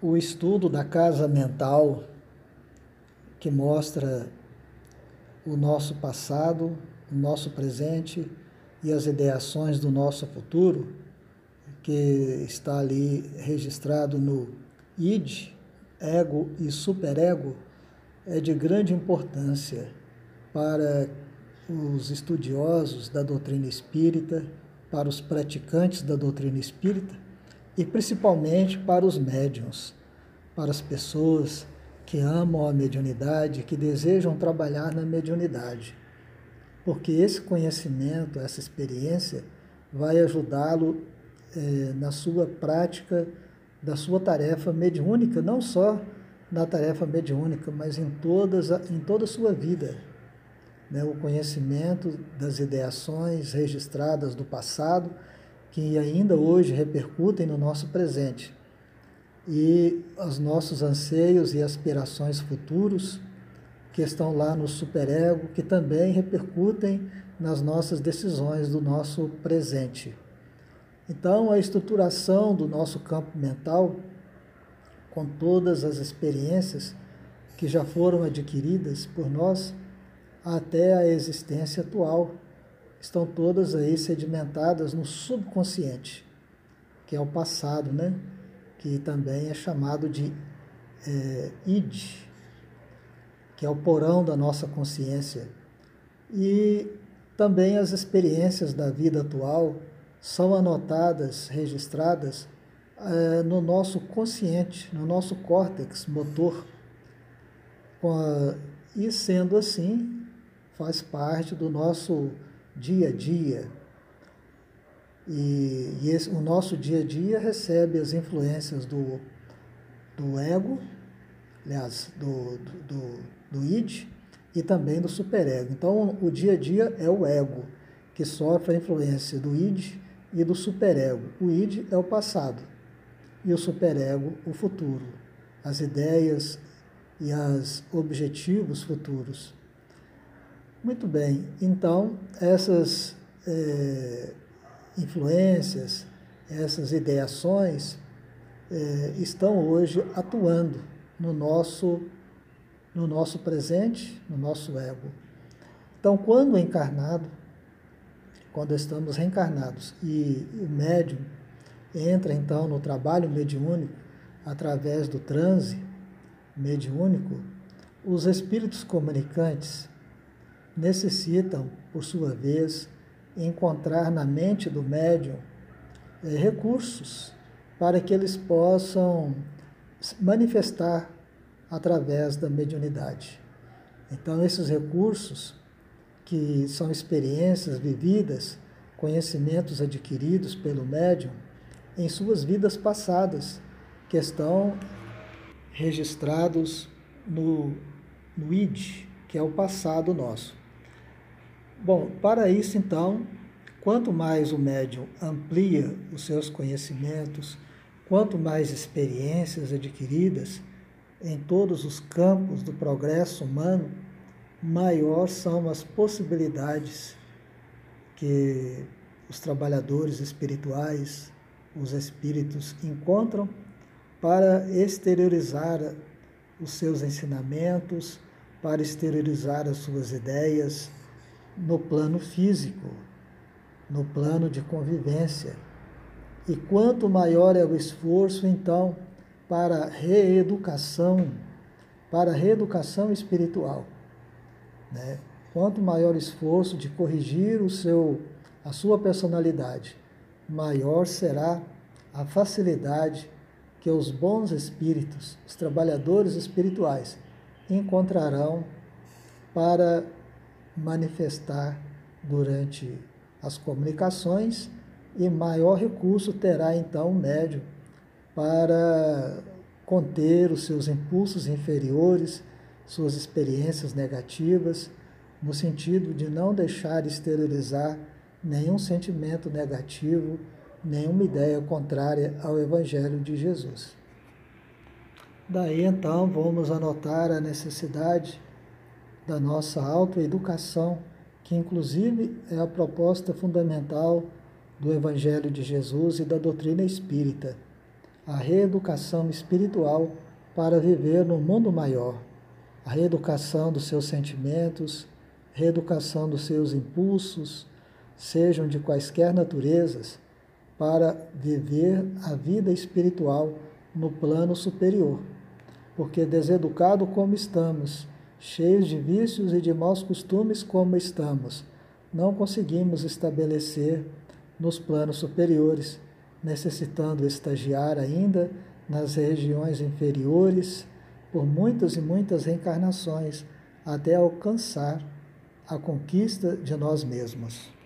o estudo da casa mental que mostra o nosso passado, o nosso presente e as ideações do nosso futuro, que está ali registrado no id, ego e superego, é de grande importância para os estudiosos da doutrina espírita, para os praticantes da doutrina espírita e principalmente para os médiums, para as pessoas que amam a mediunidade, que desejam trabalhar na mediunidade. Porque esse conhecimento, essa experiência, vai ajudá-lo é, na sua prática da sua tarefa mediúnica, não só na tarefa mediúnica, mas em, todas, em toda a sua vida. Né? O conhecimento das ideações registradas do passado, que ainda hoje repercutem no nosso presente e os nossos anseios e aspirações futuros que estão lá no superego, que também repercutem nas nossas decisões do nosso presente. Então, a estruturação do nosso campo mental, com todas as experiências que já foram adquiridas por nós até a existência atual, estão todas aí sedimentadas no subconsciente, que é o passado, né? que também é chamado de é, id, que é o porão da nossa consciência. E também as experiências da vida atual são anotadas, registradas é, no nosso consciente, no nosso córtex motor. E sendo assim, faz parte do nosso dia a dia, e, e esse, o nosso dia a dia recebe as influências do, do ego, aliás, do, do, do, do id e também do superego. Então, o dia a dia é o ego, que sofre a influência do id e do superego. O id é o passado e o superego o futuro, as ideias e os objetivos futuros. Muito bem, então essas é, influências, essas ideações é, estão hoje atuando no nosso, no nosso presente, no nosso ego. Então, quando encarnado, quando estamos reencarnados e o médium entra então no trabalho mediúnico através do transe mediúnico, os espíritos comunicantes necessitam, por sua vez, encontrar na mente do médium é, recursos para que eles possam manifestar através da mediunidade. Então, esses recursos, que são experiências vividas, conhecimentos adquiridos pelo médium em suas vidas passadas, que estão registrados no, no ID, que é o passado nosso. Bom, para isso então, quanto mais o médium amplia os seus conhecimentos, quanto mais experiências adquiridas em todos os campos do progresso humano, maior são as possibilidades que os trabalhadores espirituais, os espíritos encontram para exteriorizar os seus ensinamentos, para exteriorizar as suas ideias, no plano físico, no plano de convivência. E quanto maior é o esforço, então, para reeducação, para reeducação espiritual, né? Quanto maior o esforço de corrigir o seu, a sua personalidade, maior será a facilidade que os bons espíritos, os trabalhadores espirituais, encontrarão para manifestar durante as comunicações e maior recurso terá então o médium para conter os seus impulsos inferiores, suas experiências negativas, no sentido de não deixar exteriorizar nenhum sentimento negativo, nenhuma ideia contrária ao Evangelho de Jesus. Daí então vamos anotar a necessidade da nossa autoeducação, que inclusive é a proposta fundamental do Evangelho de Jesus e da doutrina espírita. a reeducação espiritual para viver no mundo maior, a reeducação dos seus sentimentos, reeducação dos seus impulsos, sejam de quaisquer naturezas, para viver a vida espiritual no plano superior. Porque deseducado como estamos, cheios de vícios e de maus costumes como estamos, não conseguimos estabelecer nos planos superiores, necessitando estagiar ainda nas regiões inferiores por muitas e muitas reencarnações até alcançar a conquista de nós mesmos.